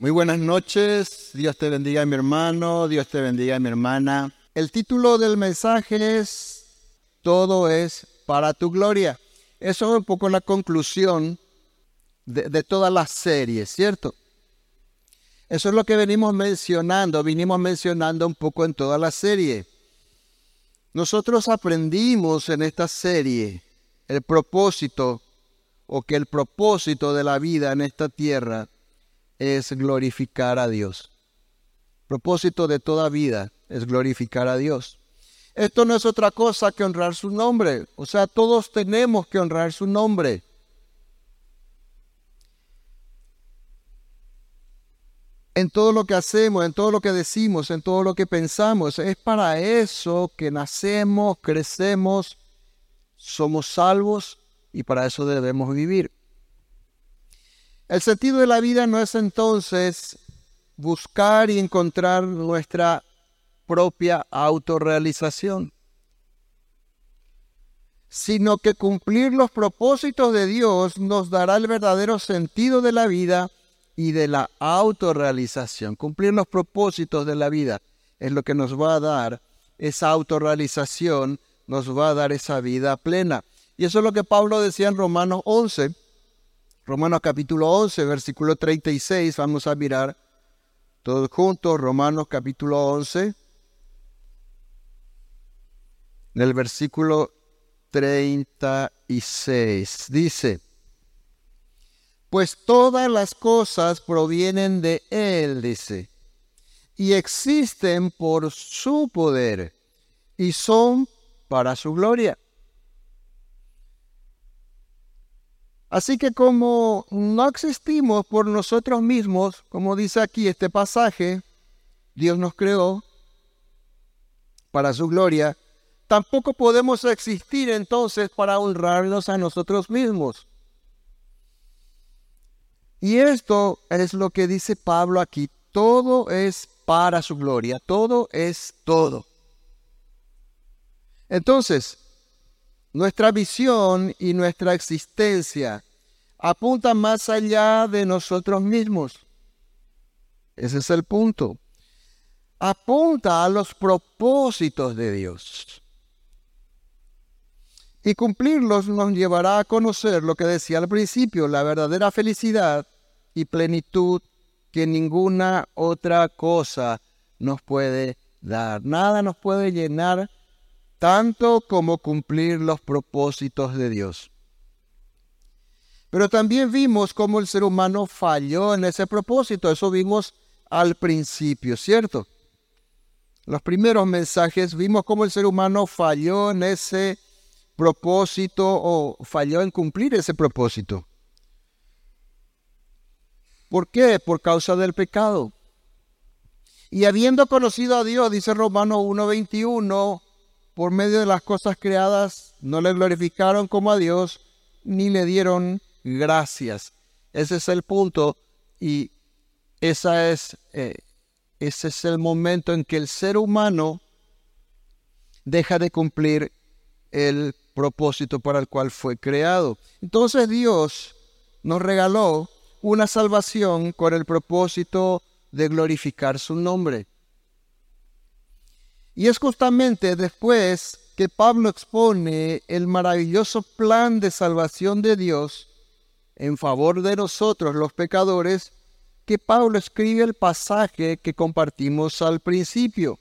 Muy buenas noches, Dios te bendiga mi hermano, Dios te bendiga mi hermana. El título del mensaje es Todo es para tu gloria. Eso es un poco la conclusión de, toda la serie, ¿cierto? Eso es lo que venimos mencionando, vinimos mencionando un poco en toda la serie. Nosotros aprendimos en esta serie el propósito o que el propósito de la vida en esta tierra es glorificar a Dios. propósito de toda vida es glorificar a Dios. Esto no es otra cosa que honrar su nombre. O sea, todos tenemos que honrar su nombre. En todo lo que hacemos, en todo lo que decimos, en todo lo que pensamos. Es para eso que nacemos, crecemos, somos salvos y para eso debemos vivir. El sentido de la vida no es entonces buscar y encontrar nuestra propia autorrealización, sino que cumplir los propósitos de Dios nos dará el verdadero sentido de la vida y de la autorrealización. Cumplir los propósitos de la vida es lo que nos va a dar esa autorrealización, nos va a dar esa vida plena. Y eso es lo que Pablo decía en Romanos 11, Romanos capítulo 11, versículo 36, vamos a mirar todos juntos, Romanos capítulo 11, en el versículo 36, dice, pues todas las cosas provienen de Él, dice, y existen por su poder, y son para su gloria. Así que como no existimos por nosotros mismos, como dice aquí este pasaje, Dios nos creó para su gloria, tampoco podemos existir entonces para honrarnos a nosotros mismos. Y esto es lo que dice Pablo aquí, todo es para su gloria, todo es todo. Entonces, nuestra visión y nuestra existencia apuntan más allá de nosotros mismos. Ese es el punto. Apunta a los propósitos de Dios. Y cumplirlos nos llevará a conocer lo que decía al principio, la verdadera felicidad y plenitud que ninguna otra cosa nos puede dar. Nada nos puede llenar tanto como cumplir los propósitos de Dios. Pero también vimos cómo el ser humano falló en ese propósito. Eso vimos al principio, ¿cierto? Los primeros mensajes vimos cómo el ser humano falló en ese propósito o falló en cumplir ese propósito. ¿Por qué? Por causa del pecado. Y habiendo conocido a Dios, dice Romano 1.21, por medio de las cosas creadas no le glorificaron como a Dios, ni le dieron gracias. Ese es el punto y esa es, eh, ese es el momento en que el ser humano deja de cumplir el propósito para el cual fue creado. Entonces Dios nos regaló una salvación con el propósito de glorificar su nombre. Y es justamente después que Pablo expone el maravilloso plan de salvación de Dios en favor de nosotros los pecadores que Pablo escribe el pasaje que compartimos al principio.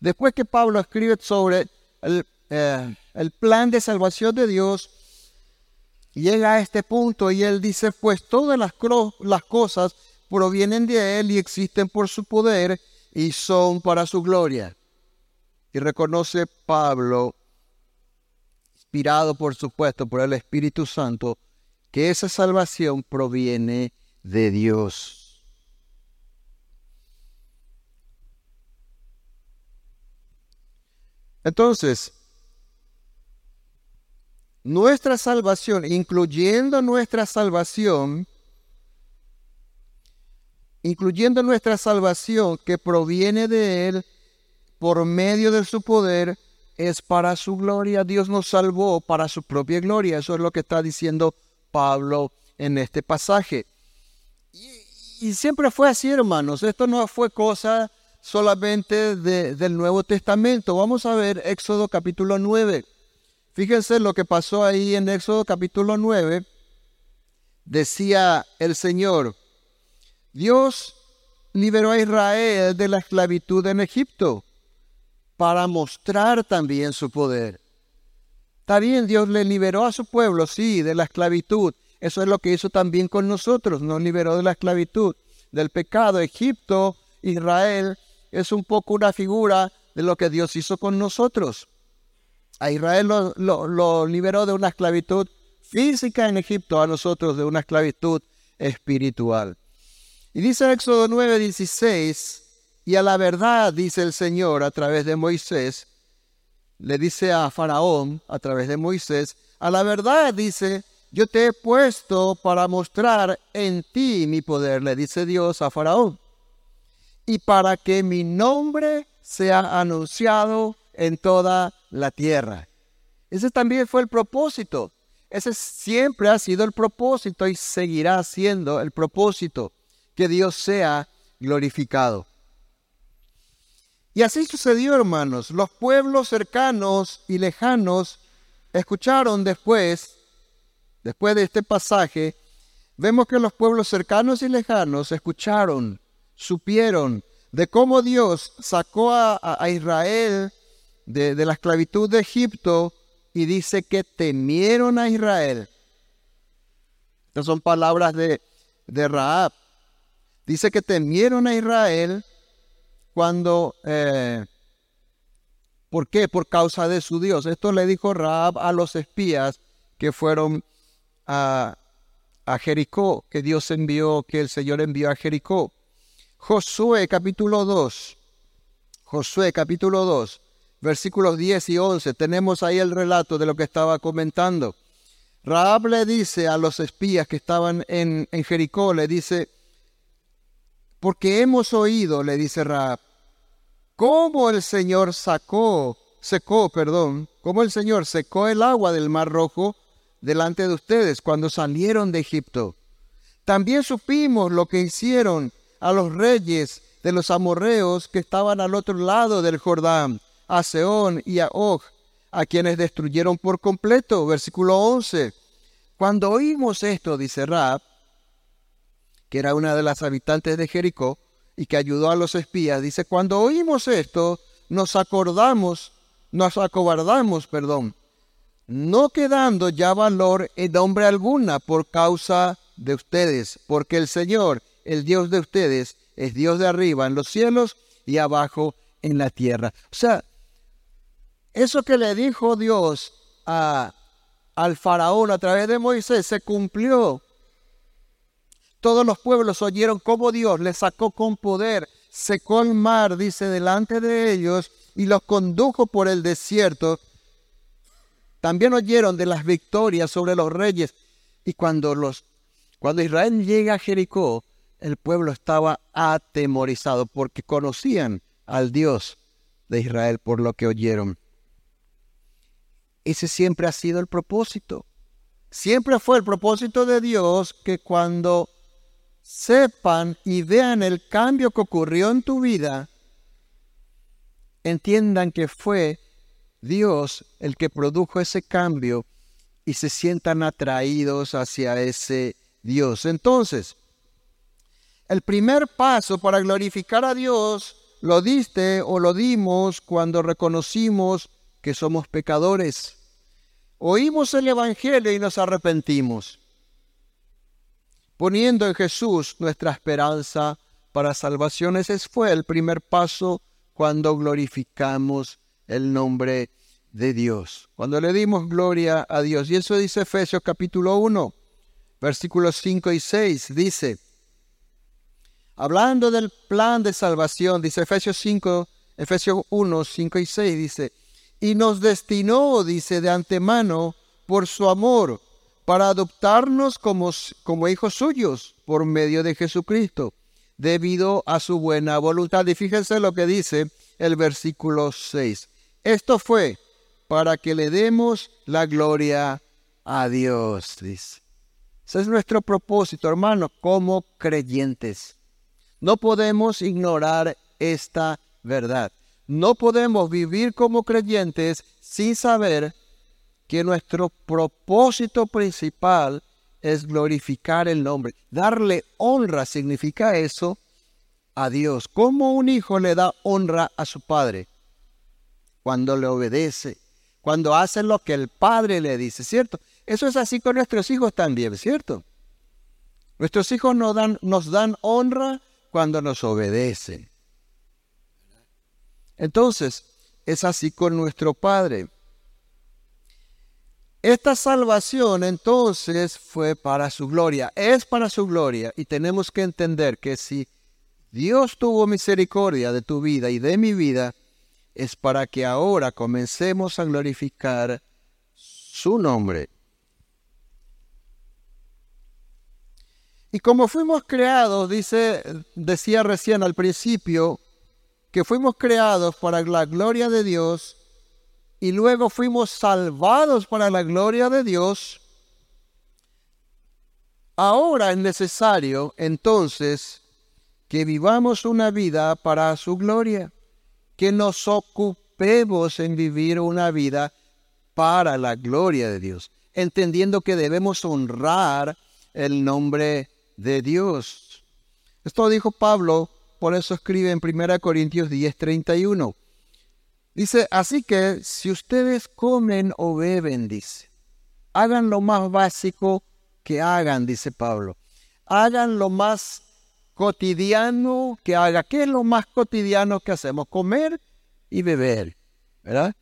Después que Pablo escribe sobre el, eh, plan de salvación de Dios, llega a este punto y él dice, pues todas las, las cosas provienen de Él y existen por su poder y son para su gloria. Y reconoce Pablo, inspirado por supuesto por el Espíritu Santo, que esa salvación proviene de Dios. Entonces, nuestra salvación, incluyendo nuestra salvación, incluyendo nuestra salvación que proviene de Él, por medio de su poder es para su gloria. Dios nos salvó para su propia gloria. Eso es lo que está diciendo Pablo en este pasaje. Y, siempre fue así, hermanos. Esto no fue cosa solamente del Nuevo Testamento. Vamos a ver Éxodo capítulo 9. Fíjense lo que pasó ahí en Éxodo capítulo 9. Decía el Señor, Dios liberó a Israel de la esclavitud en Egipto para mostrar también su poder. Está bien, Dios le liberó a su pueblo, sí, de la esclavitud. Eso es lo que hizo también con nosotros, nos liberó de la esclavitud, del pecado. Egipto, Israel, es un poco una figura de lo que Dios hizo con nosotros. A Israel lo, liberó de una esclavitud física en Egipto, a nosotros de una esclavitud espiritual. Y dice Éxodo 9:16, y a la verdad dice el Señor a través de Moisés, le dice a Faraón a través de Moisés, a la verdad dice, yo te he puesto para mostrar en ti mi poder, le dice Dios a Faraón y para que mi nombre sea anunciado en toda la tierra. Ese también fue el propósito. Ese siempre ha sido el propósito y seguirá siendo el propósito, que Dios sea glorificado. Y así sucedió, hermanos. Los pueblos cercanos y lejanos escucharon después, después de este pasaje, vemos que los pueblos cercanos y lejanos escucharon supieron de cómo Dios sacó a, Israel de, la esclavitud de Egipto y dice que temieron a Israel. Estas son palabras de, de Raab. Dice que temieron a Israel cuando... Eh, ¿Por qué? Por causa de su Dios. Esto le dijo Raab a los espías que fueron a, Jericó, que Dios envió, que el Señor envió a Jericó. Josué capítulo 2. Josué capítulo 2, versículos 10 y 11. Tenemos ahí el relato de lo que estaba comentando. Raab le dice a los espías que estaban en Jericó, le dice, porque hemos oído, le dice Raab, cómo el Señor sacó, secó, perdón, cómo el Señor secó el agua del Mar Rojo delante de ustedes cuando salieron de Egipto. También supimos lo que hicieron a los reyes de los amorreos que estaban al otro lado del Jordán, a Seón y a Og, a quienes destruyeron por completo. Versículo 11. Cuando oímos esto, dice Raab, que era una de las habitantes de Jericó y que ayudó a los espías, dice, cuando oímos esto, nos acordamos, nos acobardamos, perdón, no quedando ya valor en nombre alguna por causa de ustedes, porque el Señor el Dios de ustedes es Dios de arriba en los cielos y abajo en la tierra. O sea, eso que le dijo Dios a, al faraón a través de Moisés se cumplió. Todos los pueblos oyeron cómo Dios les sacó con poder, secó el mar, dice, delante de ellos y los condujo por el desierto. También oyeron de las victorias sobre los reyes. Y cuando, los, cuando Israel llega a Jericó, el pueblo estaba atemorizado porque conocían al Dios de Israel por lo que oyeron. Ese siempre ha sido el propósito. Siempre fue el propósito de Dios que cuando sepan y vean el cambio que ocurrió en tu vida, entiendan que fue Dios el que produjo ese cambio y se sientan atraídos hacia ese Dios. Entonces, el primer paso para glorificar a Dios lo diste o lo dimos cuando reconocimos que somos pecadores. Oímos el Evangelio y nos arrepentimos, poniendo en Jesús nuestra esperanza para salvación. Ese fue el primer paso cuando glorificamos el nombre de Dios, cuando le dimos gloria a Dios. Y eso dice Efesios capítulo 1, versículos 5 y 6. Dice, Hablando del plan de salvación, dice Efesios 5, Efesios 1, 5 y 6, dice, y nos destinó, dice, de antemano por su amor, para adoptarnos como, hijos suyos por medio de Jesucristo, debido a su buena voluntad. Y fíjense lo que dice el versículo 6. Esto fue para que le demos la gloria a Dios. Ese es nuestro propósito, hermano, como creyentes. No podemos ignorar esta verdad. No podemos vivir como creyentes sin saber que nuestro propósito principal es glorificar el nombre. Darle honra significa eso a Dios. ¿Cómo un hijo le da honra a su padre? Cuando le obedece, cuando hace lo que el padre le dice, ¿cierto? Eso es así con nuestros hijos también, ¿cierto? Nuestros hijos nos dan, nos dan honra cuando nos obedecen. Entonces, es así con nuestro Padre. Esta salvación entonces fue para su gloria, es para su gloria y tenemos que entender que si Dios tuvo misericordia de tu vida y de mi vida, es para que ahora comencemos a glorificar su nombre. Y como fuimos creados, dice, decía recién al principio, que fuimos creados para la gloria de Dios y luego fuimos salvados para la gloria de Dios, ahora es necesario entonces que vivamos una vida para su gloria, que nos ocupemos en vivir una vida para la gloria de Dios, entendiendo que debemos honrar el nombre de Dios. Esto dijo Pablo, por eso escribe en 1 Corintios 10, 31. Dice, así que si ustedes comen o beben, dice, hagan lo más básico que hagan, dice Pablo. Hagan lo más cotidiano que haga. ¿Qué es lo más cotidiano que hacemos? Comer y beber, ¿verdad?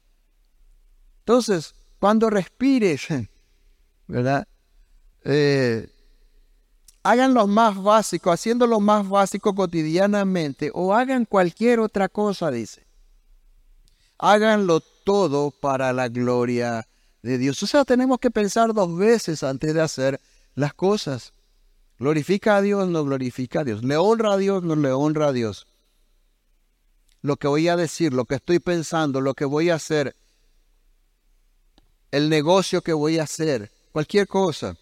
Entonces, cuando respires, ¿verdad? Eh, hagan lo más básico, haciendo lo más básico cotidianamente, o hagan cualquier otra cosa, dice. Háganlo todo para la gloria de Dios. O sea, tenemos que pensar dos veces antes de hacer las cosas. Glorifica a Dios, no glorifica a Dios. Le honra a Dios, no le honra a Dios. Lo que voy a decir, lo que estoy pensando, lo que voy a hacer, el negocio que voy a hacer, cualquier cosa.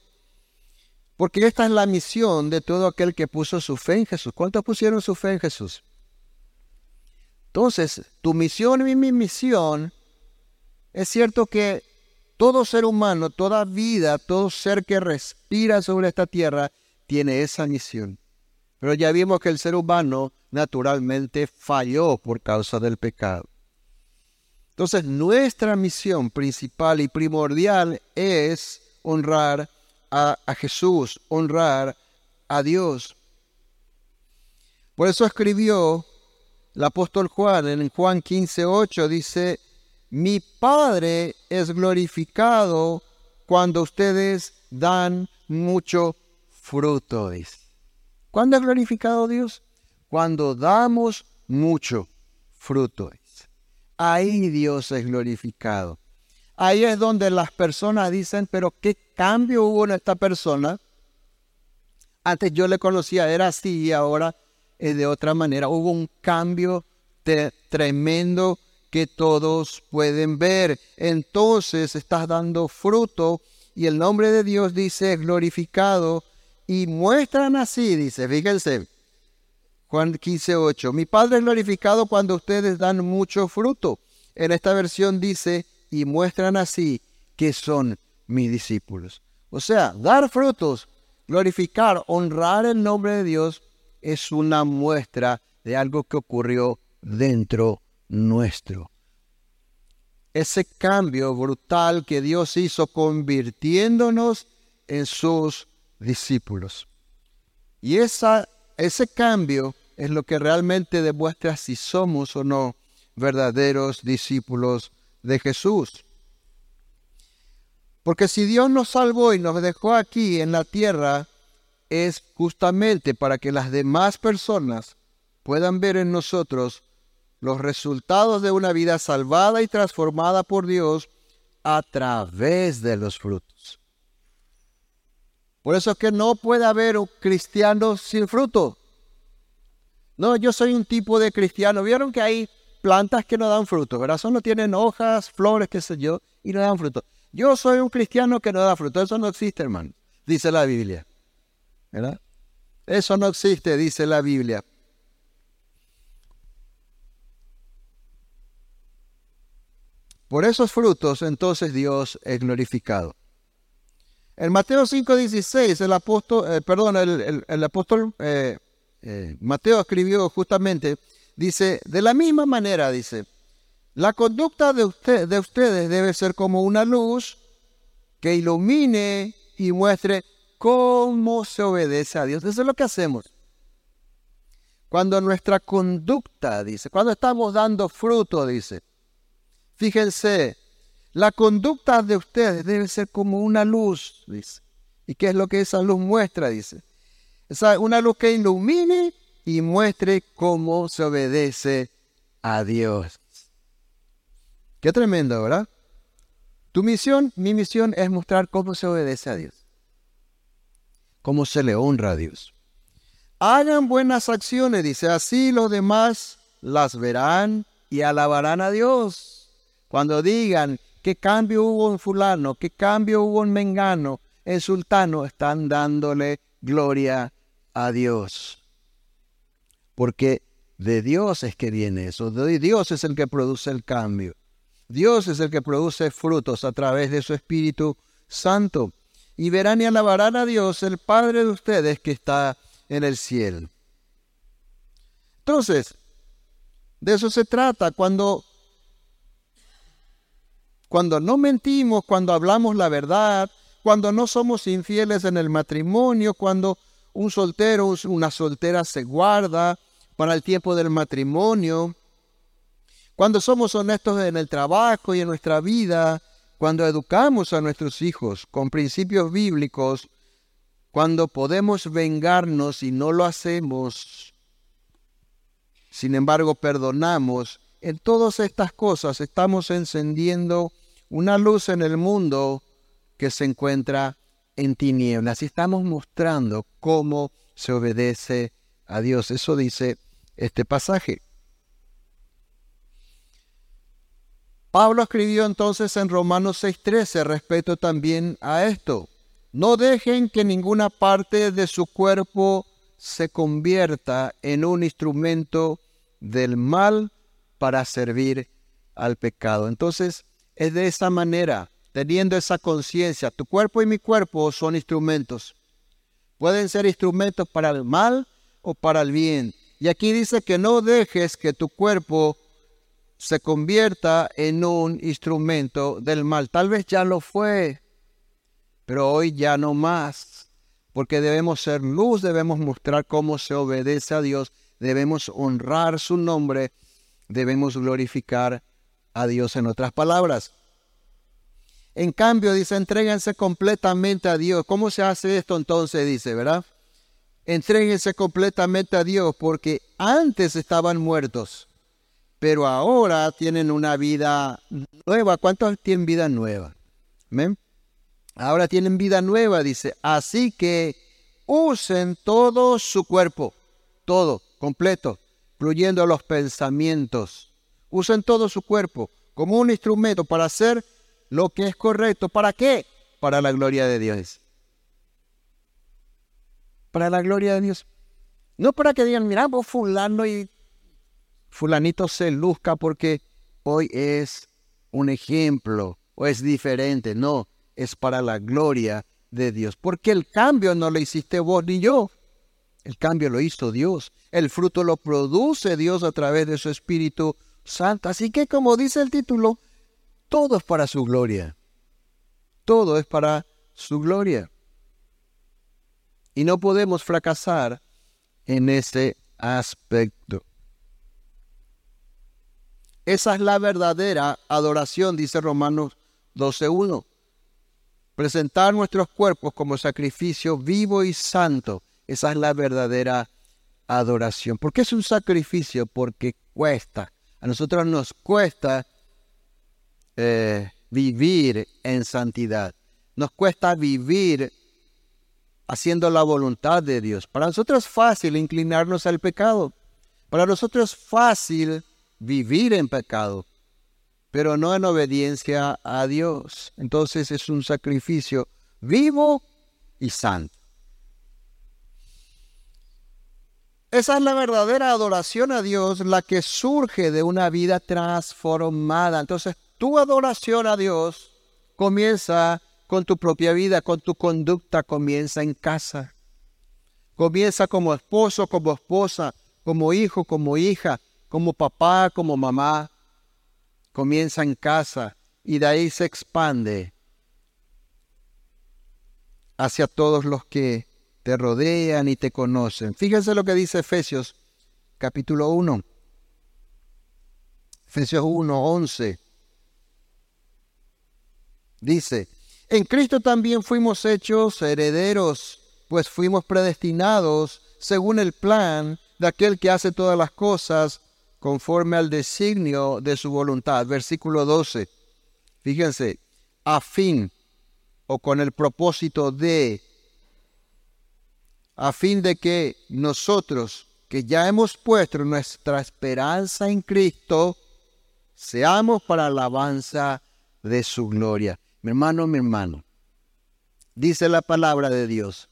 Porque esta es la misión de todo aquel que puso su fe en Jesús. ¿Cuántos pusieron su fe en Jesús? Entonces, tu misión y mi misión, es cierto que todo ser humano, toda vida, todo ser que respira sobre esta tierra, tiene esa misión. Pero ya vimos que el ser humano naturalmente falló por causa del pecado. Entonces, nuestra misión principal y primordial es honrar a, Jesús, honrar a Dios. Por eso escribió el apóstol Juan en Juan 15:8 dice, "Mi Padre es glorificado cuando ustedes dan mucho fruto." ¿Cuándo es glorificado Dios? Cuando damos mucho fruto. Ahí Dios es glorificado. Ahí es donde las personas dicen, pero ¿qué cambio hubo en esta persona? Antes yo le conocía, era así y ahora es de otra manera. Hubo un cambio tremendo que todos pueden ver. Entonces estás dando fruto y el nombre de Dios dice glorificado y muestran así, dice, fíjense, Juan 15, 8, mi Padre es glorificado cuando ustedes dan mucho fruto. En esta versión dice, y muestran así que son mis discípulos. O sea, dar frutos, glorificar, honrar el nombre de Dios es una muestra de algo que ocurrió dentro nuestro. Ese cambio brutal que Dios hizo convirtiéndonos en sus discípulos. Y esa, ese cambio es lo que realmente demuestra si somos o no verdaderos discípulos de Jesús. Porque si Dios nos salvó y nos dejó aquí en la tierra, es justamente para que las demás personas puedan ver en nosotros los resultados de una vida salvada y transformada por Dios a través de los frutos. Por eso es que no puede haber un cristiano sin fruto. No, yo soy un tipo de cristiano. ¿Vieron que hay plantas que no dan fruto, ¿verdad? Solo tienen hojas, flores, qué sé yo, y no dan fruto. Yo soy un cristiano que no da fruto, eso no existe, hermano. dice la Biblia. ¿Verdad? Eso no existe, dice la Biblia. Por esos frutos entonces Dios es glorificado. En Mateo 5:16, el apóstol, eh, perdón, el, apóstol eh, eh, Mateo escribió justamente, dice, de la misma manera, dice, la conducta de, usted, de ustedes debe ser como una luz que ilumine y muestre cómo se obedece a Dios. Eso es lo que hacemos. Cuando nuestra conducta, dice, cuando estamos dando fruto, dice, Fíjense, la conducta de ustedes debe ser como una luz, dice. ¿Y qué es lo que esa luz muestra? Dice. Esa, una luz que ilumine y muestre cómo se obedece a Dios. Qué tremendo, ¿verdad? Tu misión, mi misión es mostrar cómo se obedece a Dios. Cómo se le honra a Dios. Hagan buenas acciones, dice, así los demás las verán y alabarán a Dios. Cuando digan qué cambio hubo en fulano, qué cambio hubo en mengano, en sultano, están dándole gloria a Dios. Porque de Dios es que viene eso, Dios es el que produce el cambio. Dios es el que produce frutos a través de su Espíritu Santo. Y verán y alabarán a Dios, el Padre de ustedes que está en el cielo. Entonces, de eso se trata cuando cuando no mentimos, cuando hablamos la verdad, cuando no somos infieles en el matrimonio, cuando un soltero, una soltera se guarda para el tiempo del matrimonio, cuando somos honestos en el trabajo y en nuestra vida, cuando educamos a nuestros hijos con principios bíblicos, cuando podemos vengarnos y no lo hacemos, sin embargo perdonamos, en todas estas cosas estamos encendiendo una luz en el mundo que se encuentra en tinieblas. Y estamos mostrando cómo se obedece a Dios. Eso dice este pasaje. Pablo escribió entonces en Romanos 6:13 respecto también a esto. No dejen que ninguna parte de su cuerpo se convierta en un instrumento del mal para servir al pecado. Entonces, es de esa manera, teniendo esa conciencia. Tu cuerpo y mi cuerpo son instrumentos. Pueden ser instrumentos para el mal o para el bien. Y aquí dice que no dejes que tu cuerpo se convierta en un instrumento del mal. Tal vez ya lo fue, pero hoy ya no más. Porque debemos ser luz, debemos mostrar cómo se obedece a Dios, debemos honrar su nombre debemos glorificar a Dios en otras palabras. En cambio, dice, entréguense completamente a Dios. ¿Cómo se hace esto entonces? Dice, ¿verdad? Entréguense completamente a Dios porque antes estaban muertos, pero ahora tienen una vida nueva. ¿Cuántos tienen vida nueva? ¿Ven? Ahora tienen vida nueva, dice. Así que usen todo su cuerpo, todo, completo, incluyendo los pensamientos. Usen todo su cuerpo como un instrumento para hacer lo que es correcto. ¿Para qué? Para la gloria de Dios. Para la gloria de Dios. No para que digan, mira, vos fulano y fulanito se luzca porque hoy es un ejemplo o es diferente. No, es para la gloria de Dios. Porque el cambio no lo hiciste vos ni yo. El cambio lo hizo Dios. El fruto lo produce Dios a través de su Espíritu Santo. Así que como dice el título, todo es para su gloria. Todo es para su gloria. Y no podemos fracasar en ese aspecto. Esa es la verdadera adoración, dice Romanos 12.1. Presentar nuestros cuerpos como sacrificio vivo y santo, esa es la verdadera adoración. ¿Por qué es un sacrificio? Porque cuesta. A nosotros nos cuesta eh, vivir en santidad. Nos cuesta vivir haciendo la voluntad de Dios. Para nosotros es fácil inclinarnos al pecado. Para nosotros es fácil vivir en pecado, pero no en obediencia a Dios. Entonces es un sacrificio vivo y santo. Esa es la verdadera adoración a Dios, la que surge de una vida transformada. Entonces, tu adoración a Dios comienza con tu propia vida, con tu conducta, comienza en casa. Comienza como esposo, como esposa, como hijo, como hija, como papá, como mamá. Comienza en casa y de ahí se expande hacia todos los que te rodean y te conocen. Fíjense lo que dice Efesios capítulo 1. Efesios 1, 11. Dice, en Cristo también fuimos hechos herederos, pues fuimos predestinados según el plan de aquel que hace todas las cosas conforme al designio de su voluntad. Versículo 12. Fíjense, a fin o con el propósito de a fin de que nosotros, que ya hemos puesto nuestra esperanza en Cristo, seamos para alabanza de su gloria. Mi hermano, mi hermano, dice la palabra de Dios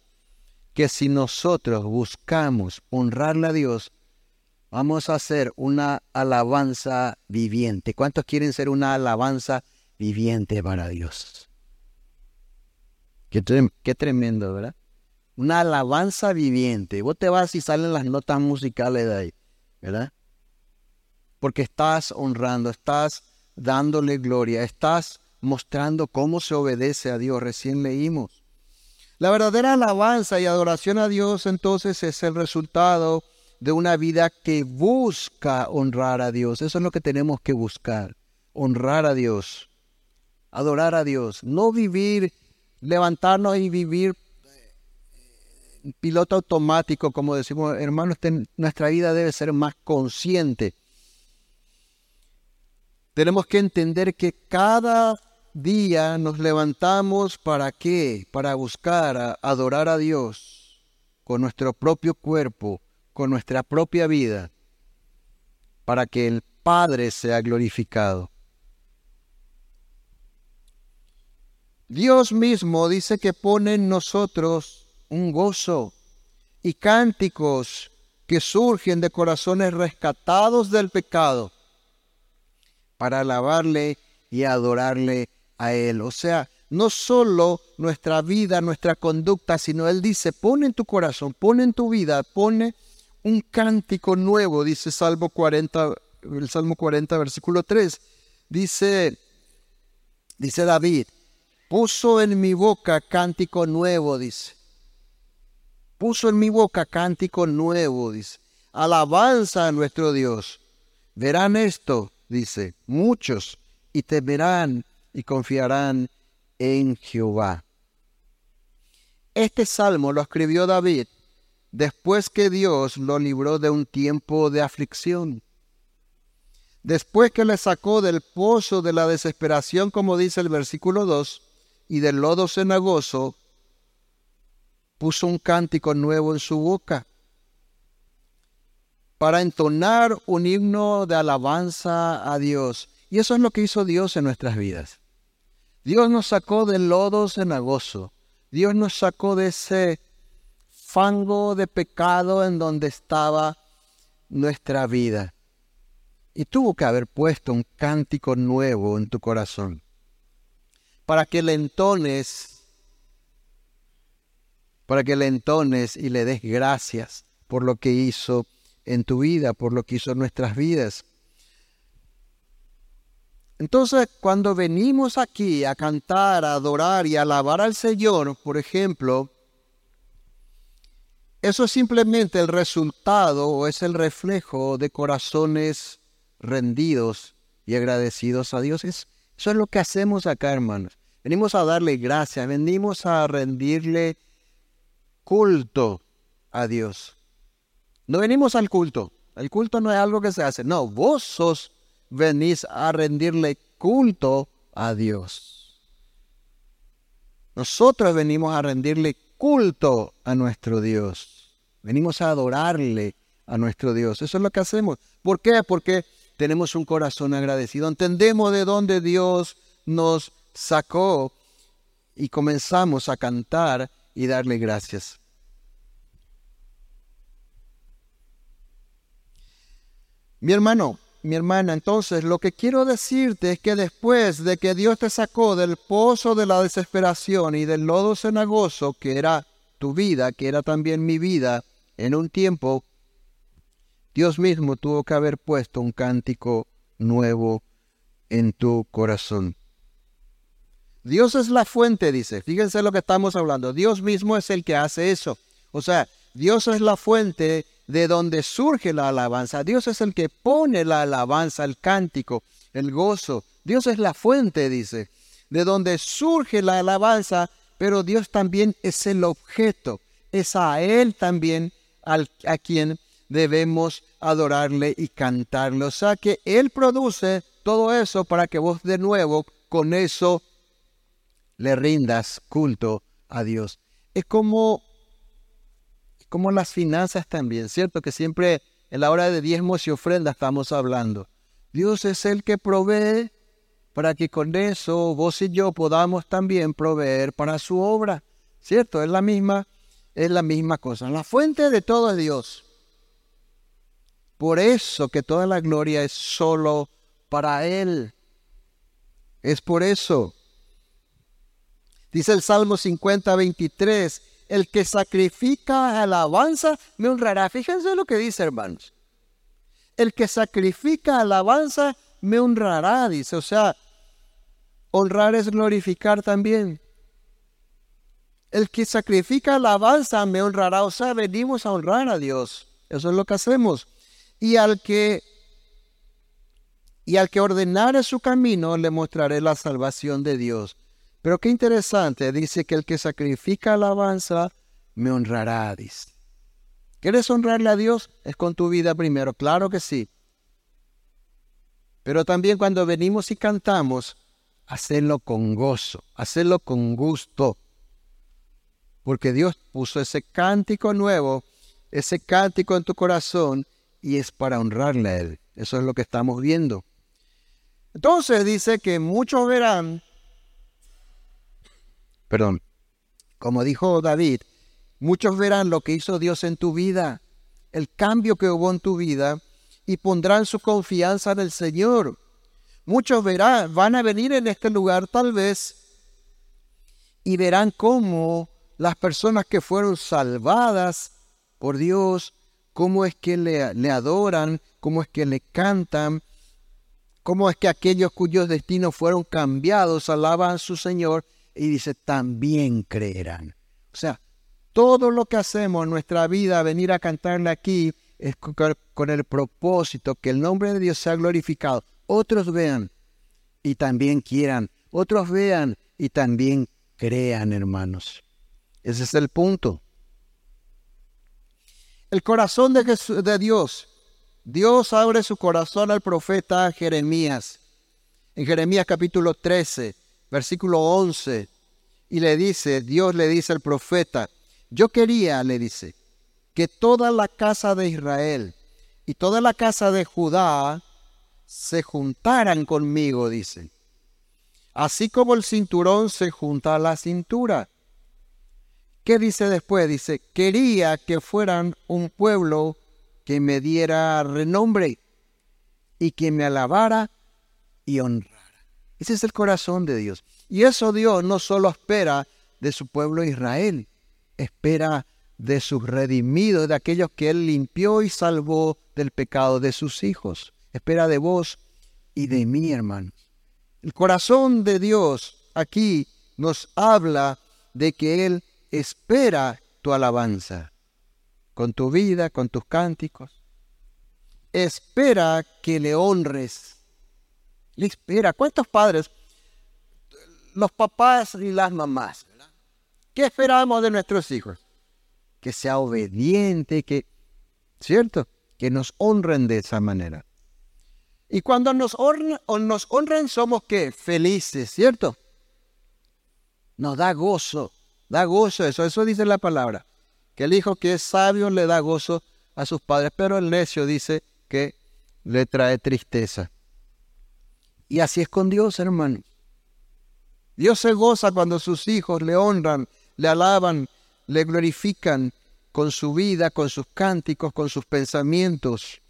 que si nosotros buscamos honrarle a Dios, vamos a hacer una alabanza viviente. ¿Cuántos quieren ser una alabanza viviente para Dios? Qué, qué tremendo, ¿verdad? una alabanza viviente. Vos te vas y salen las notas musicales de ahí, ¿verdad? Porque estás honrando, estás dándole gloria, estás mostrando cómo se obedece a Dios. Recién leímos. La verdadera alabanza y adoración a Dios entonces es el resultado de una vida que busca honrar a Dios. Eso es lo que tenemos que buscar, honrar a Dios, adorar a Dios, no vivir, levantarnos y vivir piloto automático, como decimos, hermanos, nuestra vida debe ser más consciente. Tenemos que entender que cada día nos levantamos para qué? Para buscar, adorar a Dios con nuestro propio cuerpo, con nuestra propia vida, para que el Padre sea glorificado. Dios mismo dice que pone en nosotros un gozo y cánticos que surgen de corazones rescatados del pecado para alabarle y adorarle a Él. O sea, no solo nuestra vida, nuestra conducta, sino Él dice, pone en tu corazón, pone en tu vida, pone un cántico nuevo, dice Salmo 40, el Salmo 40, versículo 3. Dice, dice David, puso en mi boca cántico nuevo, dice puso en mi boca cántico nuevo, dice, alabanza a nuestro Dios. Verán esto, dice, muchos, y temerán y confiarán en Jehová. Este salmo lo escribió David después que Dios lo libró de un tiempo de aflicción. Después que le sacó del pozo de la desesperación, como dice el versículo 2, y del lodo cenagoso, puso un cántico nuevo en su boca para entonar un himno de alabanza a Dios. Y eso es lo que hizo Dios en nuestras vidas. Dios nos sacó del lodo cenagoso. Dios nos sacó de ese fango de pecado en donde estaba nuestra vida. Y tuvo que haber puesto un cántico nuevo en tu corazón para que le entones para que le entones y le des gracias por lo que hizo en tu vida, por lo que hizo en nuestras vidas. Entonces, cuando venimos aquí a cantar, a adorar y a alabar al Señor, por ejemplo, eso es simplemente el resultado o es el reflejo de corazones rendidos y agradecidos a Dios. eso es lo que hacemos acá, hermanos. Venimos a darle gracias, venimos a rendirle culto a Dios. No venimos al culto. El culto no es algo que se hace. No, vos venís a rendirle culto a Dios. Nosotros venimos a rendirle culto a nuestro Dios. Venimos a adorarle a nuestro Dios. Eso es lo que hacemos. ¿Por qué? Porque tenemos un corazón agradecido. Entendemos de dónde Dios nos sacó y comenzamos a cantar y darle gracias. Mi hermano, mi hermana, entonces lo que quiero decirte es que después de que Dios te sacó del pozo de la desesperación y del lodo cenagoso, que era tu vida, que era también mi vida, en un tiempo, Dios mismo tuvo que haber puesto un cántico nuevo en tu corazón. Dios es la fuente, dice. Fíjense lo que estamos hablando. Dios mismo es el que hace eso. O sea, Dios es la fuente de donde surge la alabanza. Dios es el que pone la alabanza, el cántico, el gozo. Dios es la fuente, dice, de donde surge la alabanza, pero Dios también es el objeto. Es a Él también a quien debemos adorarle y cantarle. O sea que Él produce todo eso para que vos de nuevo con eso le rindas culto a Dios. Es como como las finanzas también, ¿cierto? Que siempre en la hora de diezmos y ofrenda estamos hablando. Dios es el que provee para que con eso vos y yo podamos también proveer para su obra, ¿cierto? Es la misma, es la misma cosa. La fuente de todo es Dios. Por eso que toda la gloria es solo para Él. Es por eso. Dice el Salmo 50, 23, el que sacrifica alabanza me honrará. Fíjense lo que dice, hermanos. El que sacrifica alabanza me honrará, dice. O sea, honrar es glorificar también. El que sacrifica alabanza me honrará. O sea, venimos a honrar a Dios. Eso es lo que hacemos. Y al que y al que ordenare su camino le mostraré la salvación de Dios. Pero qué interesante, dice que el que sacrifica alabanza me honrará, dice. ¿Quieres honrarle a Dios? Es con tu vida primero, claro que sí. Pero también cuando venimos y cantamos, hacerlo con gozo, hacerlo con gusto. Porque Dios puso ese cántico nuevo, ese cántico en tu corazón y es para honrarle a Él. Eso es lo que estamos viendo. Entonces dice que muchos verán perdón, como dijo David, muchos verán lo que hizo Dios en tu vida, el cambio que hubo en tu vida, y pondrán su confianza en el Señor. Muchos verán, van a venir en este lugar tal vez y verán cómo las personas que fueron salvadas por Dios, cómo es que le, adoran, cómo es que le cantan, cómo es que aquellos cuyos destinos fueron cambiados alaban a su Señor y dice, también creerán. O sea, todo lo que hacemos en nuestra vida, venir a cantarle aquí, es con el propósito que el nombre de Dios sea glorificado. Otros vean y también quieran. Otros vean y también crean, hermanos. Ese es el punto. El corazón de, Dios. Dios abre su corazón al profeta Jeremías. En Jeremías capítulo 13 versículo 11, y le dice, Dios le dice al profeta, yo quería, le dice, que toda la casa de Israel y toda la casa de Judá se juntaran conmigo, dice. Así como el cinturón se junta a la cintura. ¿Qué dice después? Dice, quería que fueran un pueblo que me diera renombre y que me alabara y honrara. Ese es el corazón de Dios. Y eso Dios no solo espera de su pueblo Israel, espera de sus redimidos, de aquellos que Él limpió y salvó del pecado de sus hijos. Espera de vos y de mí, hermanos. El corazón de Dios aquí nos habla de que Él espera tu alabanza, con tu vida, con tus cánticos. Espera que le honres le espera. ¿Cuántos padres? Los papás y las mamás. ¿Qué esperamos de nuestros hijos? Que sea obediente, que, ¿cierto? Que nos honren de esa manera. Y cuando nos honran, nos honran somos que felices, ¿cierto? Nos da gozo, da gozo eso, eso dice la palabra. Que el hijo que es sabio le da gozo a sus padres, pero el necio dice que le trae tristeza. Y así es con Dios, hermano. Dios se goza cuando sus hijos le honran, le alaban, le glorifican con su vida, con sus cánticos, con sus pensamientos.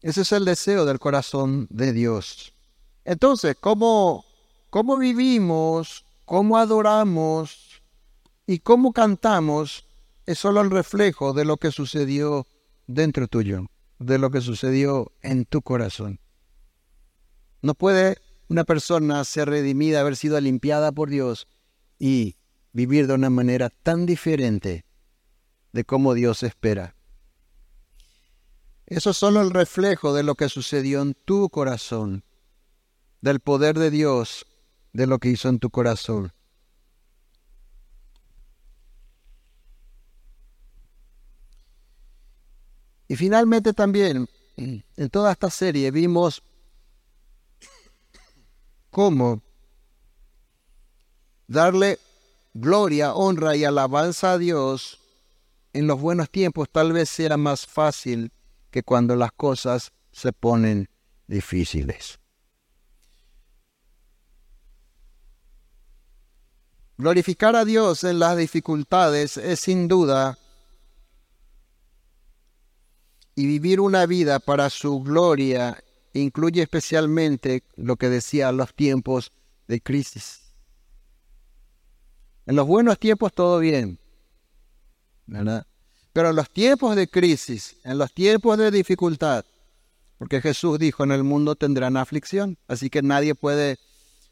Ese es el deseo del corazón de Dios. Entonces, ¿cómo, cómo vivimos, cómo adoramos y cómo cantamos es solo el reflejo de lo que sucedió dentro tuyo, de lo que sucedió en tu corazón. No puede una persona ser redimida, haber sido limpiada por Dios y vivir de una manera tan diferente de cómo Dios espera. Eso es solo el reflejo de lo que sucedió en tu corazón, del poder de Dios, de lo que hizo en tu corazón. Y finalmente también, en toda esta serie vimos cómo darle gloria, honra y alabanza a Dios en los buenos tiempos tal vez sea más fácil que cuando las cosas se ponen difíciles. Glorificar a Dios en las dificultades es sin duda y vivir una vida para su gloria incluye especialmente lo que decía los tiempos de crisis. En los buenos tiempos todo bien, ¿verdad? Pero en los tiempos de crisis, en los tiempos de dificultad, porque Jesús dijo, en el mundo tendrán aflicción, así que nadie puede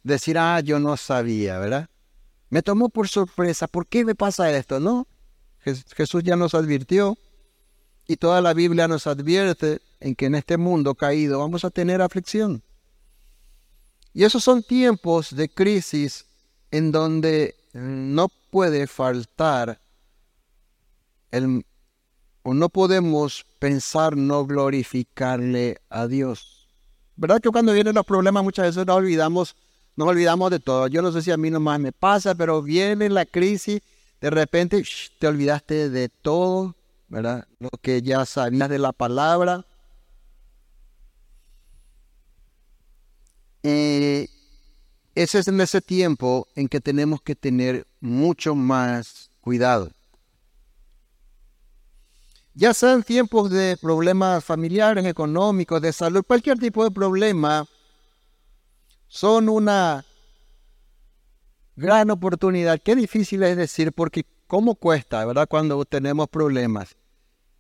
decir, ah, yo no sabía, ¿verdad? Me tomó por sorpresa, ¿por qué me pasa esto? No, Jesús ya nos advirtió y toda la Biblia nos advierte en que en este mundo caído vamos a tener aflicción. Y esos son tiempos de crisis en donde no puede faltar el, o no podemos pensar no glorificarle a Dios. ¿Verdad que cuando vienen los problemas muchas veces nos olvidamos, nos olvidamos de todo? Yo no sé si a mí nomás me pasa, pero viene la crisis, de repente te olvidaste de todo, ¿verdad? Lo que ya sabías de la palabra. Eh, ese es en ese tiempo en que tenemos que tener mucho más cuidado. Ya sean tiempos de problemas familiares, económicos, de salud, cualquier tipo de problema, son una gran oportunidad. Qué difícil es decir, porque cómo cuesta, ¿verdad? Cuando tenemos problemas.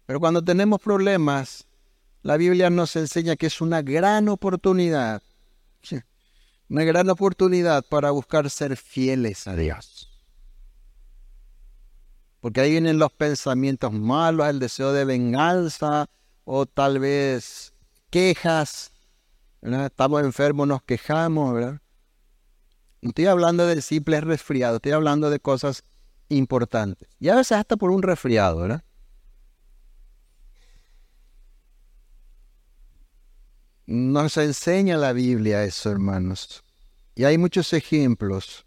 Pero cuando tenemos problemas, la Biblia nos enseña que es una gran oportunidad una gran oportunidad para buscar ser fieles a Dios. Porque ahí vienen los pensamientos malos, el deseo de venganza o tal vez quejas. Estamos enfermos, nos quejamos, ¿verdad? No estoy hablando de simples resfriados, estoy hablando de cosas importantes. Y a veces hasta por un resfriado, ¿verdad? Nos enseña la Biblia eso, hermanos. Y hay muchos ejemplos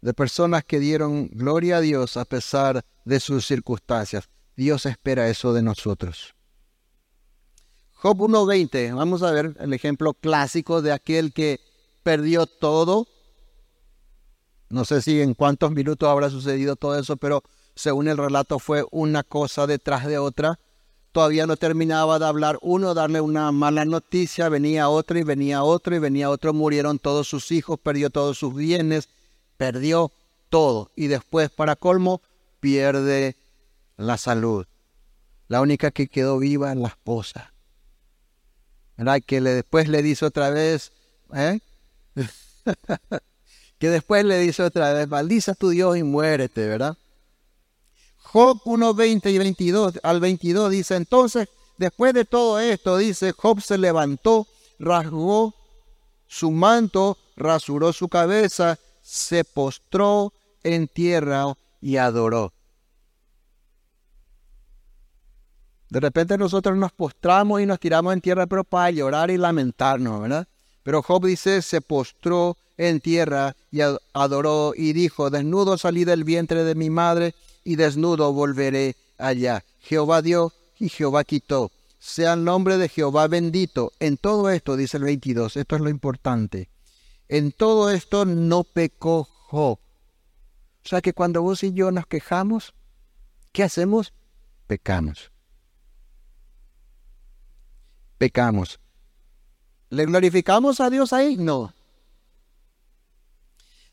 de personas que dieron gloria a Dios a pesar de sus circunstancias. Dios espera eso de nosotros. Job 1.20, vamos a ver el ejemplo clásico de aquel que perdió todo. No sé si en cuántos minutos habrá sucedido todo eso, pero según el relato fue una cosa detrás de otra todavía no terminaba de hablar uno, darle una mala noticia, venía otro y venía otro y venía otro, murieron todos sus hijos, perdió todos sus bienes, perdió todo. Y después, para colmo, pierde la salud. La única que quedó viva es la esposa. ¿Verdad? Que le, después le dice otra vez, ¿eh? que después le dice otra vez, maldiza tu Dios y muérete, ¿verdad? Job 1, 20 y 22 al 22 dice, entonces, después de todo esto, dice, Job se levantó, rasgó su manto, rasuró su cabeza, se postró en tierra y adoró. De repente nosotros nos postramos y nos tiramos en tierra, pero para llorar y lamentarnos, ¿verdad? Pero Job dice, se postró en tierra y adoró y dijo, desnudo salí del vientre de mi madre y desnudo volveré allá. Jehová dio y Jehová quitó. Sea el nombre de Jehová bendito. En todo esto, dice el 22, esto es lo importante. En todo esto no pecó Job. O sea que cuando vos y yo nos quejamos, ¿Qué hacemos? Pecamos. Pecamos. ¿Le glorificamos a Dios ahí? No.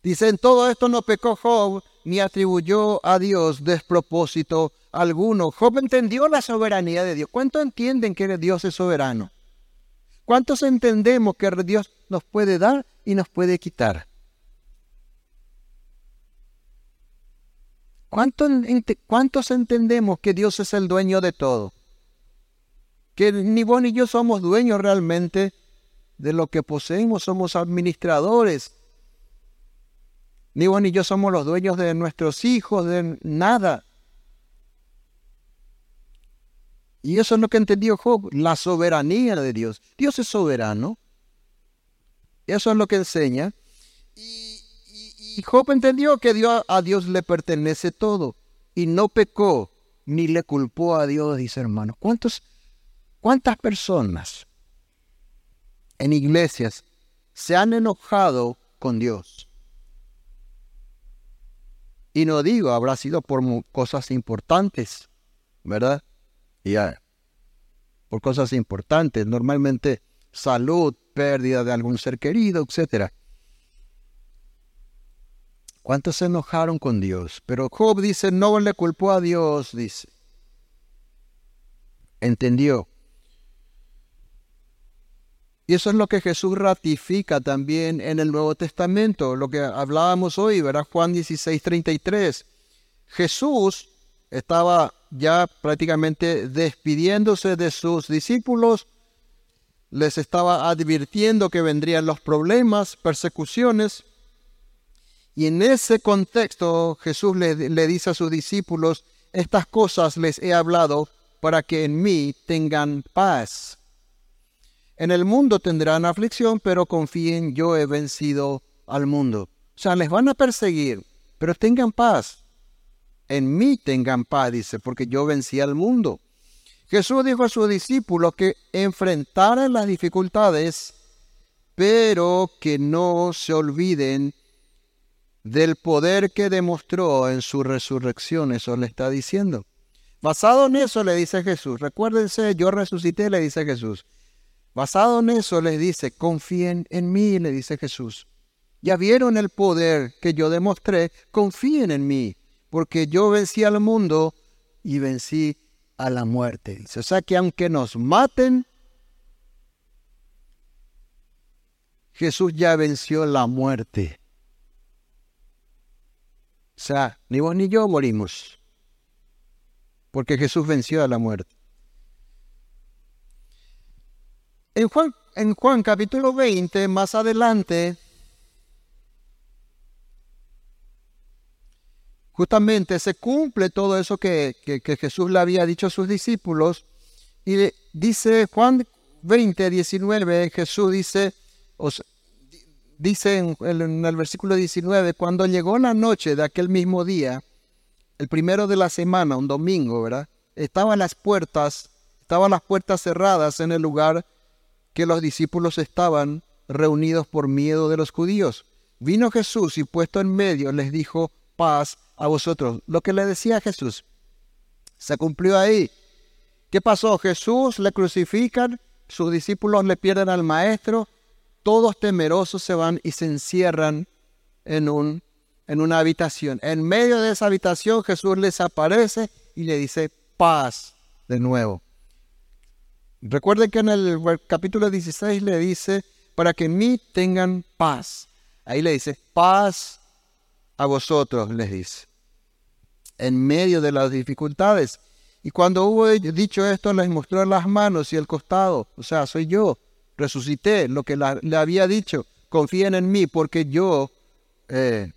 Dicen, todo esto no pecó Job, ni atribuyó a Dios despropósito alguno. Job entendió la soberanía de Dios. ¿Cuántos entienden que Dios es soberano? ¿Cuántos entendemos que Dios nos puede dar y nos puede quitar? ¿Cuántos, entendemos que Dios es el dueño de todo? Que ni vos ni yo somos dueños realmente de lo que poseemos, somos administradores. Ni vos ni yo somos los dueños de nuestros hijos, de nada. Y eso es lo que entendió Job, la soberanía de Dios. Dios es soberano. Eso es lo que enseña. Y, Job entendió que Dios, a Dios le pertenece todo. Y no pecó ni le culpó a Dios, dice hermano. ¿Cuántos, ¿Cuántas personas en iglesias se han enojado con Dios? Y no digo, habrá sido por cosas importantes, ¿verdad? Ya. Por cosas importantes, normalmente salud, pérdida de algún ser querido, etc. ¿Cuántos se enojaron con Dios? Pero Job dice, no le culpó a Dios, dice. Entendió. Y eso es lo que Jesús ratifica también en el Nuevo Testamento, lo que hablábamos hoy, ¿verdad? Juan 16, 33. Jesús estaba ya prácticamente despidiéndose de sus discípulos, les estaba advirtiendo que vendrían los problemas, persecuciones, y en ese contexto Jesús le, le dice a sus discípulos, estas cosas les he hablado para que en mí tengan paz. En el mundo tendrán aflicción, pero confíen, yo he vencido al mundo. O sea, les van a perseguir, pero tengan paz en mí tengan paz, dice, porque yo vencí al mundo. Jesús dijo a sus discípulos que enfrentaran las dificultades, pero que no se olviden del poder que demostró en su resurrección. Eso le está diciendo. Basado en eso le dice Jesús, recuérdense, yo resucité, le dice Jesús. Basado en eso les dice, confíen en mí, le dice Jesús. Ya vieron el poder que yo demostré, confíen en mí porque yo vencí al mundo y vencí a la muerte. O sea que aunque nos maten, Jesús ya venció la muerte. O sea, ni vos ni yo morimos, porque Jesús venció a la muerte. En Juan, en Juan capítulo 20, más adelante, justamente se cumple todo eso que, Jesús le había dicho a sus discípulos. Y dice Juan 20, 19, Jesús dice, dice en, en, el versículo 19, cuando llegó la noche de aquel mismo día, el primero de la semana, un domingo, ¿verdad? Estaban las puertas, estaban las puertas cerradas en el lugar que los discípulos estaban reunidos por miedo de los judíos. Vino Jesús y puesto en medio les dijo, paz a vosotros. Lo que le decía Jesús se cumplió ahí. ¿Qué pasó? Jesús le crucifican, sus discípulos le pierden al maestro, todos temerosos se van y se encierran en, un, en una habitación. En medio de esa habitación Jesús les aparece y le dice paz de nuevo. Recuerden que en el capítulo 16 le dice, para que en mí tengan paz. Ahí le dice, paz a vosotros, les dice, en medio de las dificultades. Y cuando hubo dicho esto, les mostró las manos y el costado. O sea, soy yo. Resucité lo que le había dicho. Confíen en mí porque yo, eh,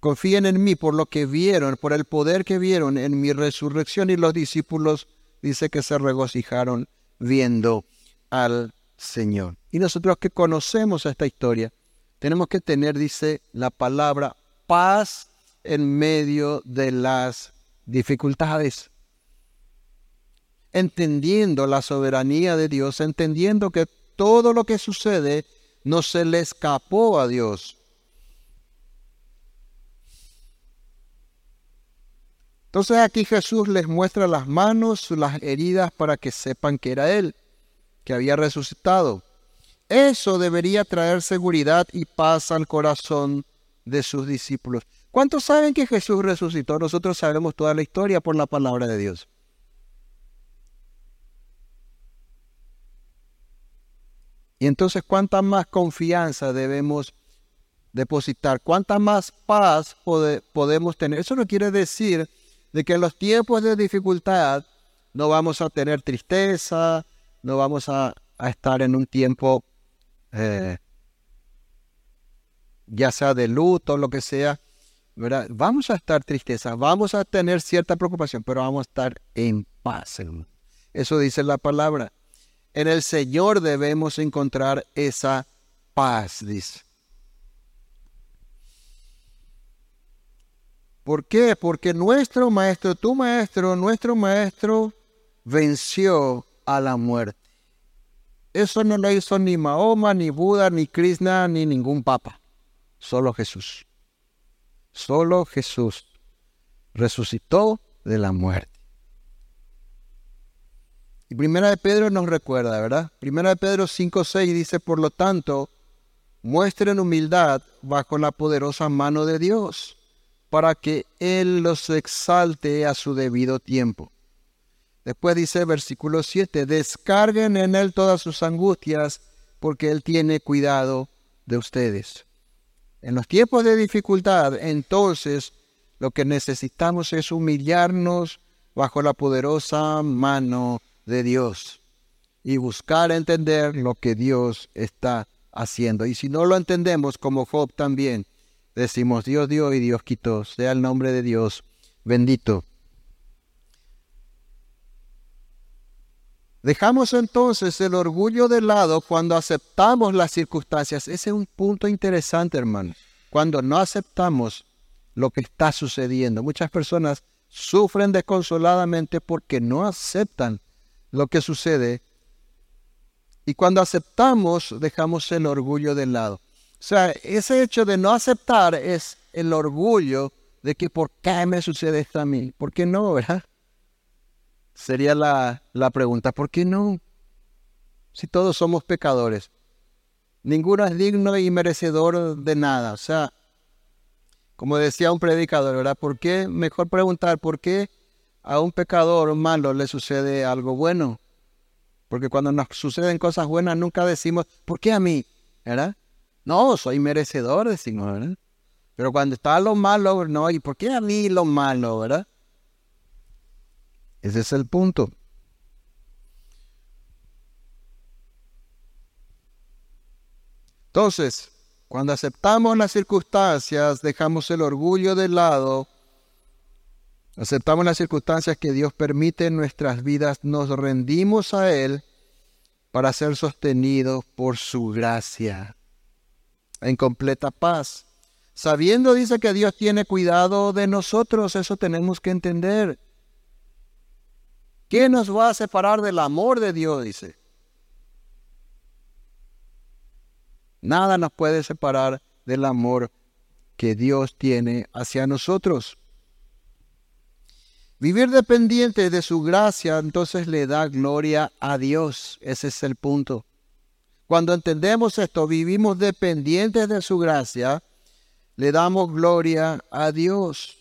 confíen en mí por lo que vieron, por el poder que vieron en mi resurrección. Y los discípulos dice que se regocijaron viendo al Señor. Y nosotros que conocemos esta historia, tenemos que tener, dice la palabra, paz en medio de las dificultades. Entendiendo la soberanía de Dios, entendiendo que todo lo que sucede no se le escapó a Dios. Entonces aquí Jesús les muestra las manos, las heridas para que sepan que era Él, que había resucitado. Eso debería traer seguridad y paz al corazón de sus discípulos. ¿Cuántos saben que Jesús resucitó? Nosotros sabemos toda la historia por la palabra de Dios. Y entonces, ¿cuánta más confianza debemos depositar? ¿Cuánta más paz podemos tener? Eso no quiere decir de que en los tiempos de dificultad no vamos a tener tristeza, no vamos a, estar en un tiempo, eh, ya sea de luto, lo que sea, ¿verdad? Vamos a estar tristeza, vamos a tener cierta preocupación, pero vamos a estar en paz. Eso dice la palabra. En el Señor debemos encontrar esa paz, dice. ¿Por qué? Porque nuestro maestro, tu maestro, nuestro maestro venció a la muerte. Eso no lo hizo ni Mahoma, ni Buda, ni Krishna, ni ningún papa. Solo Jesús. Solo Jesús resucitó de la muerte. Y Primera de Pedro nos recuerda, ¿verdad? Primera de Pedro 5.6 dice, por lo tanto, muestren humildad bajo la poderosa mano de Dios, para que Él los exalte a su debido tiempo. Después dice versículo 7, descarguen en Él todas sus angustias, porque Él tiene cuidado de ustedes. En los tiempos de dificultad, entonces, lo que necesitamos es humillarnos bajo la poderosa mano de Dios y buscar entender lo que Dios está haciendo. Y si no lo entendemos, como Job también, decimos Dios dio y Dios quitó. Sea el nombre de Dios bendito. Dejamos entonces el orgullo de lado cuando aceptamos las circunstancias. Ese es un punto interesante, hermano. Cuando no aceptamos lo que está sucediendo. Muchas personas sufren desconsoladamente porque no aceptan lo que sucede. Y cuando aceptamos, dejamos el orgullo de lado. O sea, ese hecho de no aceptar es el orgullo de que por qué me sucede esto a mí. ¿Por qué no, verdad? Sería la, la pregunta, ¿por qué no? Si todos somos pecadores. Ninguno es digno y merecedor de nada. O sea, como decía un predicador, ¿verdad? ¿Por qué? Mejor preguntar, ¿por qué a un pecador malo le sucede algo bueno. Porque cuando nos suceden cosas buenas nunca decimos, ¿por qué a mí? ¿Verdad? No, soy merecedor, decimos, ¿verdad? Pero cuando está lo malo, no, ¿y por qué a mí lo malo, verdad? Ese es el punto. Entonces, cuando aceptamos las circunstancias, dejamos el orgullo de lado Aceptamos las circunstancias que Dios permite en nuestras vidas, nos rendimos a Él para ser sostenidos por su gracia en completa paz. Sabiendo, dice que Dios tiene cuidado de nosotros, eso tenemos que entender. ¿Qué nos va a separar del amor de Dios? Dice. Nada nos puede separar del amor que Dios tiene hacia nosotros. Vivir dependiente de su gracia entonces le da gloria a Dios. Ese es el punto. Cuando entendemos esto, vivimos dependientes de su gracia, le damos gloria a Dios.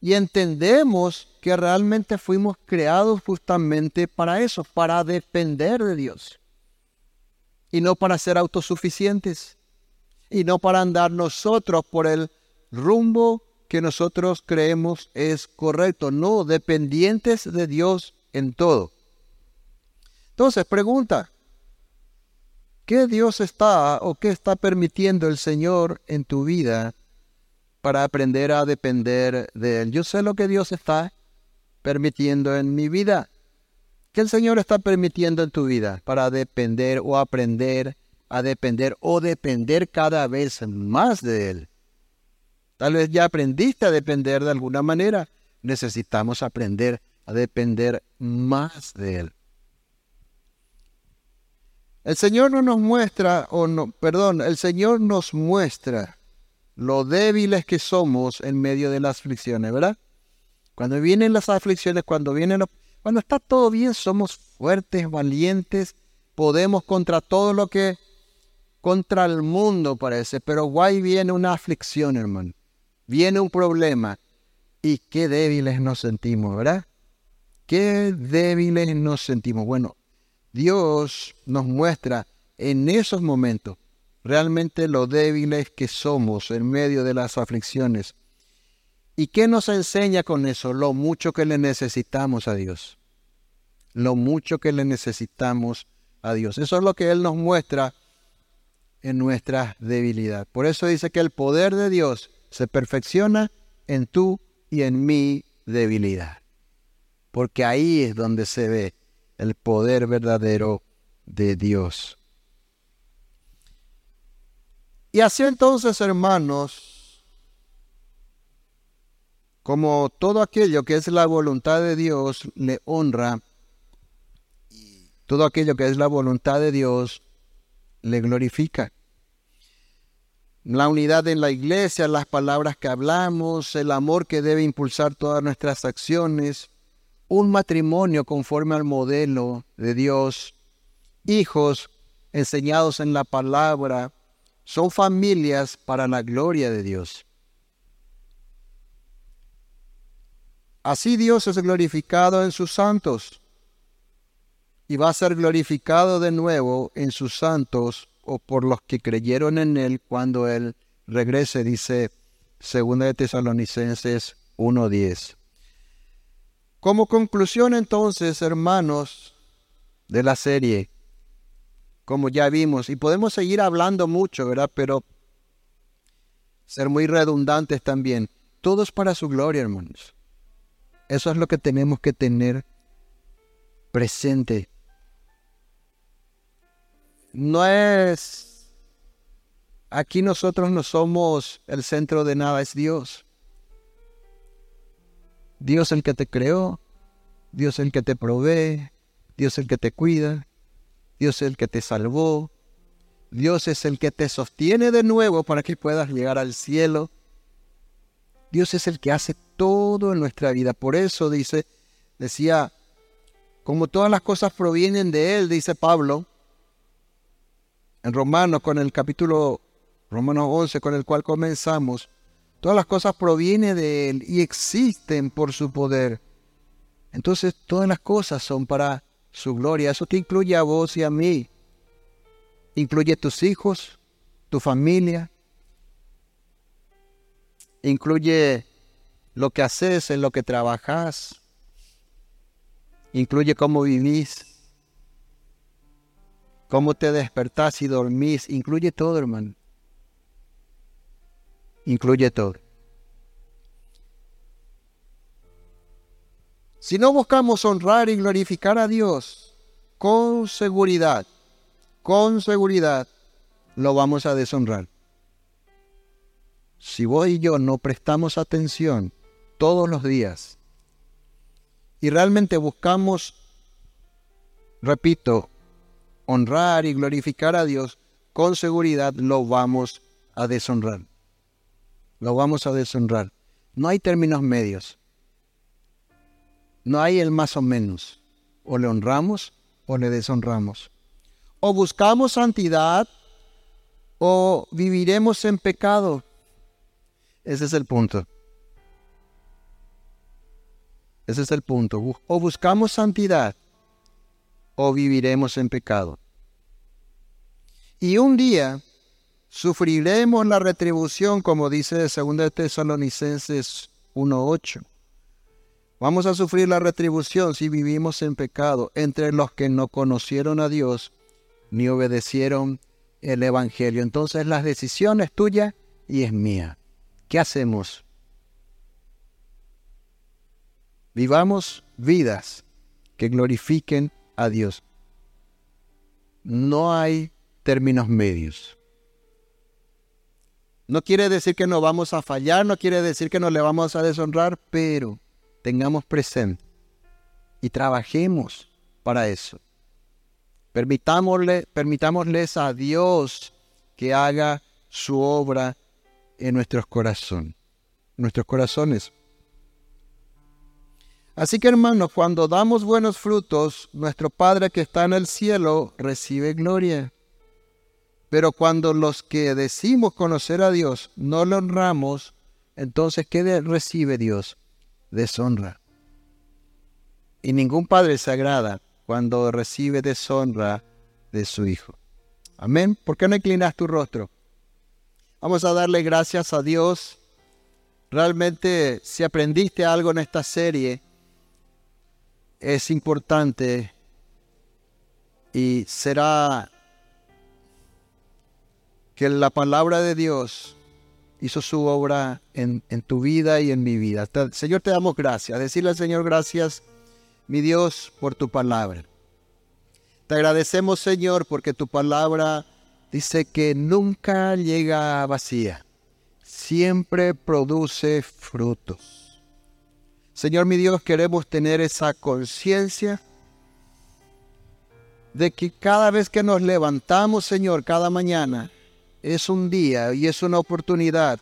Y entendemos que realmente fuimos creados justamente para eso, para depender de Dios. Y no para ser autosuficientes. Y no para andar nosotros por el rumbo que nosotros creemos es correcto, no dependientes de Dios en todo. Entonces, pregunta, ¿qué Dios está o qué está permitiendo el Señor en tu vida para aprender a depender de Él? Yo sé lo que Dios está permitiendo en mi vida. ¿Qué el Señor está permitiendo en tu vida para depender o aprender a depender o depender cada vez más de Él? Tal vez ya aprendiste a depender de alguna manera. Necesitamos aprender a depender más de Él. El Señor no nos muestra, o no, perdón, el Señor nos muestra lo débiles que somos en medio de las aflicciones, ¿verdad? Cuando vienen las aflicciones, cuando vienen cuando está todo bien, somos fuertes, valientes, podemos contra todo lo que contra el mundo parece, pero guay viene una aflicción, hermano. Viene un problema y qué débiles nos sentimos, ¿verdad? Qué débiles nos sentimos. Bueno, Dios nos muestra en esos momentos realmente lo débiles que somos en medio de las aflicciones. ¿Y qué nos enseña con eso? Lo mucho que le necesitamos a Dios. Lo mucho que le necesitamos a Dios. Eso es lo que Él nos muestra en nuestra debilidad. Por eso dice que el poder de Dios se perfecciona en tú y en mi debilidad. Porque ahí es donde se ve el poder verdadero de Dios. Y así entonces, hermanos, como todo aquello que es la voluntad de Dios le honra, todo aquello que es la voluntad de Dios le glorifica. La unidad en la iglesia, las palabras que hablamos, el amor que debe impulsar todas nuestras acciones, un matrimonio conforme al modelo de Dios, hijos enseñados en la palabra, son familias para la gloria de Dios. Así Dios es glorificado en sus santos y va a ser glorificado de nuevo en sus santos o por los que creyeron en Él cuando Él regrese, dice 2 de Tesalonicenses 1.10. Como conclusión entonces, hermanos, de la serie, como ya vimos, y podemos seguir hablando mucho, ¿verdad? Pero ser muy redundantes también. Todo es para su gloria, hermanos. Eso es lo que tenemos que tener presente no es, aquí nosotros no somos el centro de nada, es Dios. Dios el que te creó, Dios el que te provee, Dios el que te cuida, Dios el que te salvó, Dios es el que te sostiene de nuevo para que puedas llegar al cielo. Dios es el que hace todo en nuestra vida. Por eso dice, decía, como todas las cosas provienen de Él, dice Pablo, en Romanos, con el capítulo Romanos 11, con el cual comenzamos, todas las cosas provienen de Él y existen por su poder. Entonces todas las cosas son para su gloria. Eso te incluye a vos y a mí. Incluye tus hijos, tu familia. Incluye lo que haces, en lo que trabajas. Incluye cómo vivís cómo te despertás y dormís, incluye todo, hermano. Incluye todo. Si no buscamos honrar y glorificar a Dios, con seguridad, con seguridad, lo vamos a deshonrar. Si vos y yo no prestamos atención todos los días y realmente buscamos, repito, honrar y glorificar a Dios, con seguridad lo vamos a deshonrar. Lo vamos a deshonrar. No hay términos medios. No hay el más o menos. O le honramos o le deshonramos. O buscamos santidad o viviremos en pecado. Ese es el punto. Ese es el punto. O buscamos santidad o viviremos en pecado. Y un día sufriremos la retribución, como dice 2 Tesalonicenses 1.8. Vamos a sufrir la retribución si vivimos en pecado entre los que no conocieron a Dios ni obedecieron el Evangelio. Entonces la decisión es tuya y es mía. ¿Qué hacemos? Vivamos vidas que glorifiquen a Dios. No hay términos medios. No quiere decir que no vamos a fallar, no quiere decir que no le vamos a deshonrar, pero tengamos presente y trabajemos para eso. Permitámosle, permitámosles a Dios que haga su obra en nuestros corazones. Nuestros corazones. Así que hermanos, cuando damos buenos frutos, nuestro Padre que está en el cielo recibe gloria. Pero cuando los que decimos conocer a Dios no lo honramos, entonces ¿qué recibe Dios? Deshonra. Y ningún padre se agrada cuando recibe deshonra de su hijo. Amén. ¿Por qué no inclinas tu rostro? Vamos a darle gracias a Dios. Realmente, si aprendiste algo en esta serie, es importante y será que la palabra de Dios hizo su obra en, tu vida y en mi vida. Señor, te damos gracias. Decirle al Señor gracias, mi Dios, por tu palabra. Te agradecemos, Señor, porque tu palabra dice que nunca llega vacía. Siempre produce frutos. Señor, mi Dios, queremos tener esa conciencia de que cada vez que nos levantamos, Señor, cada mañana, es un día y es una oportunidad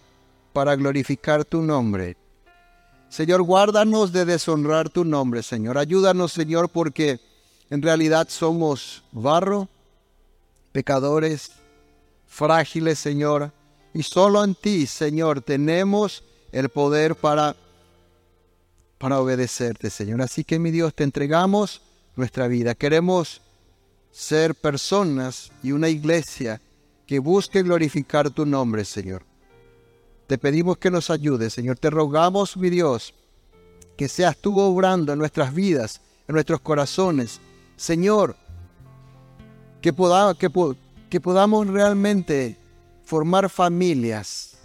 para glorificar tu nombre. Señor, guárdanos de deshonrar tu nombre, Señor. Ayúdanos, Señor, porque en realidad somos barro, pecadores, frágiles, Señor. Y solo en ti, Señor, tenemos el poder para, para obedecerte, Señor. Así que, mi Dios, te entregamos nuestra vida. Queremos ser personas y una iglesia que busque glorificar tu nombre, Señor. Te pedimos que nos ayudes, Señor. Te rogamos, mi Dios, que seas tú obrando en nuestras vidas, en nuestros corazones. Señor, que, que, que podamos realmente formar familias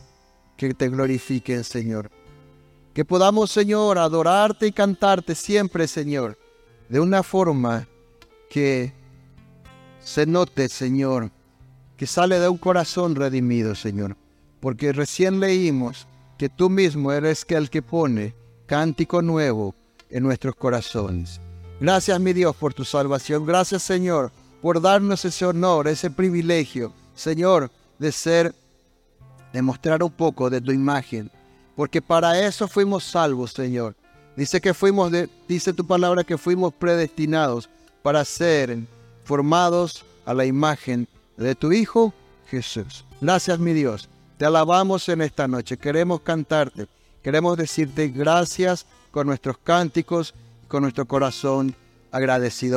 que te glorifiquen, Señor. Que podamos, Señor, adorarte y cantarte siempre, Señor, de una forma que se note, Señor, sale de un corazón redimido, Señor. Porque recién leímos que tú mismo eres el que pone cántico nuevo en nuestros corazones. Gracias, mi Dios, por tu salvación. Gracias, Señor, por darnos ese honor, ese privilegio, Señor, de ser, de mostrar un poco de tu imagen. Porque para eso fuimos salvos, Señor. Dice que fuimos, de, dice tu palabra que fuimos predestinados para ser formados a la imagen de tu Hijo Jesús. Gracias mi Dios. Te alabamos en esta noche. Queremos cantarte. Queremos decirte gracias con nuestros cánticos, con nuestro corazón agradecido.